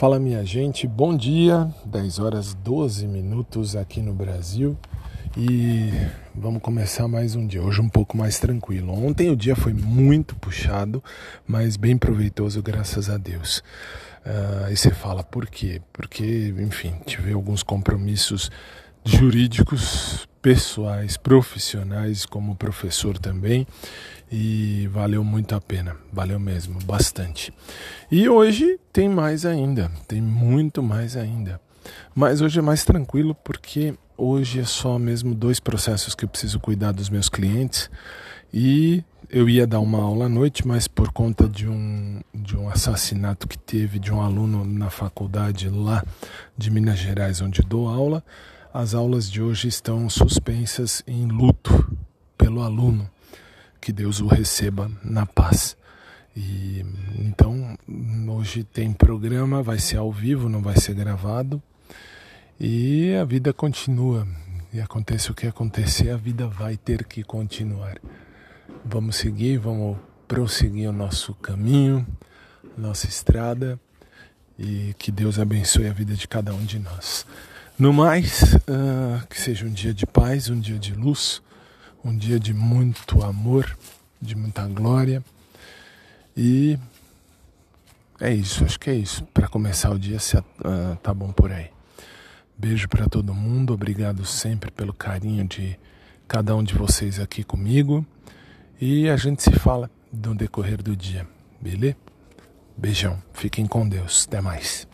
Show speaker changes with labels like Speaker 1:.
Speaker 1: Fala minha gente, bom dia, 10 horas 12 minutos aqui no Brasil e vamos começar mais um dia, hoje um pouco mais tranquilo. Ontem o dia foi muito puxado, mas bem proveitoso, graças a Deus. Uh, aí você fala por quê? Porque, enfim, tive alguns compromissos jurídicos, pessoais, profissionais, como professor também, e valeu muito a pena, valeu mesmo, bastante. E hoje tem mais ainda, tem muito mais ainda. Mas hoje é mais tranquilo porque hoje é só mesmo dois processos que eu preciso cuidar dos meus clientes e eu ia dar uma aula à noite, mas por conta de um, de um assassinato que teve de um aluno na faculdade lá de Minas Gerais, onde dou aula, as aulas de hoje estão suspensas em luto pelo aluno. Que Deus o receba na paz. E então hoje tem programa, vai ser ao vivo, não vai ser gravado. E a vida continua. E aconteça o que acontecer, a vida vai ter que continuar. Vamos seguir, vamos prosseguir o nosso caminho, nossa estrada. E que Deus abençoe a vida de cada um de nós. No mais, uh, que seja um dia de paz, um dia de luz, um dia de muito amor, de muita glória. E é isso, acho que é isso. Para começar o dia, se, uh, tá bom por aí. Beijo para todo mundo, obrigado sempre pelo carinho de cada um de vocês aqui comigo. E a gente se fala no decorrer do dia, beleza? Beijão, fiquem com Deus, até mais.